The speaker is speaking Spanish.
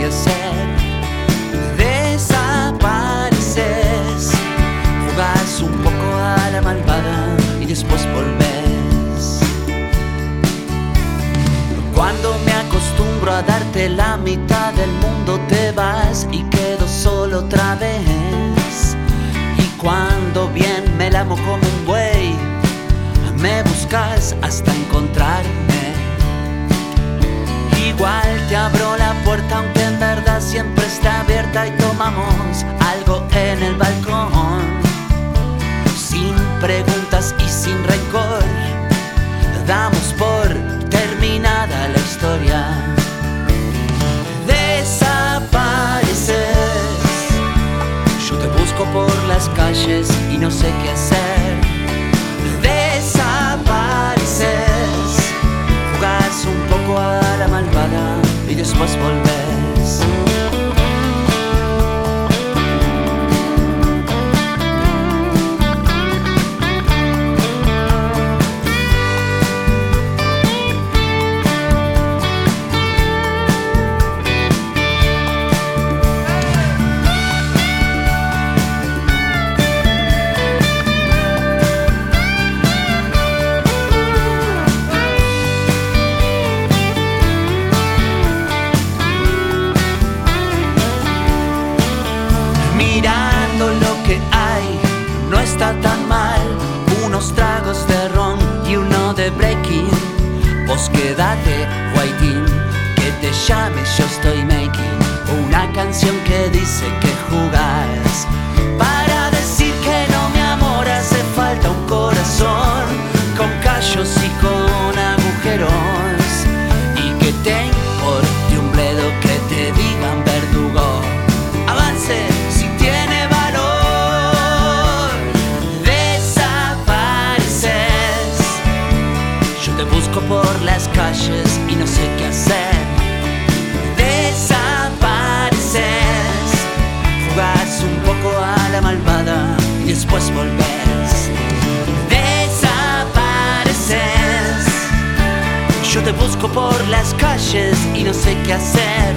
crecer. Desapareces, jugás un poco a la malvada y después volvés. Cuando me acostumbro a darte la mitad del mundo te vas y quedo solo otra vez. Y cuando bien me lamo como un buey, me buscas hasta Igual te abro la puerta aunque en verdad siempre está abierta y tomamos algo en el balcón. Sin preguntas y sin rencor, damos por terminada la historia. Desapareces, yo te busco por las calles y no sé qué hacer. Malvada y después Lo que hay, no está tan mal. Unos tragos de ron y uno de breaking. Vos quédate, waiting, que te llame, yo estoy making. Una canción que dice que te busco por las calles y no sé qué hacer. Desapareces. Jugás un poco a la malvada y después volvés. Desapareces. Yo te busco por las calles y no sé qué hacer.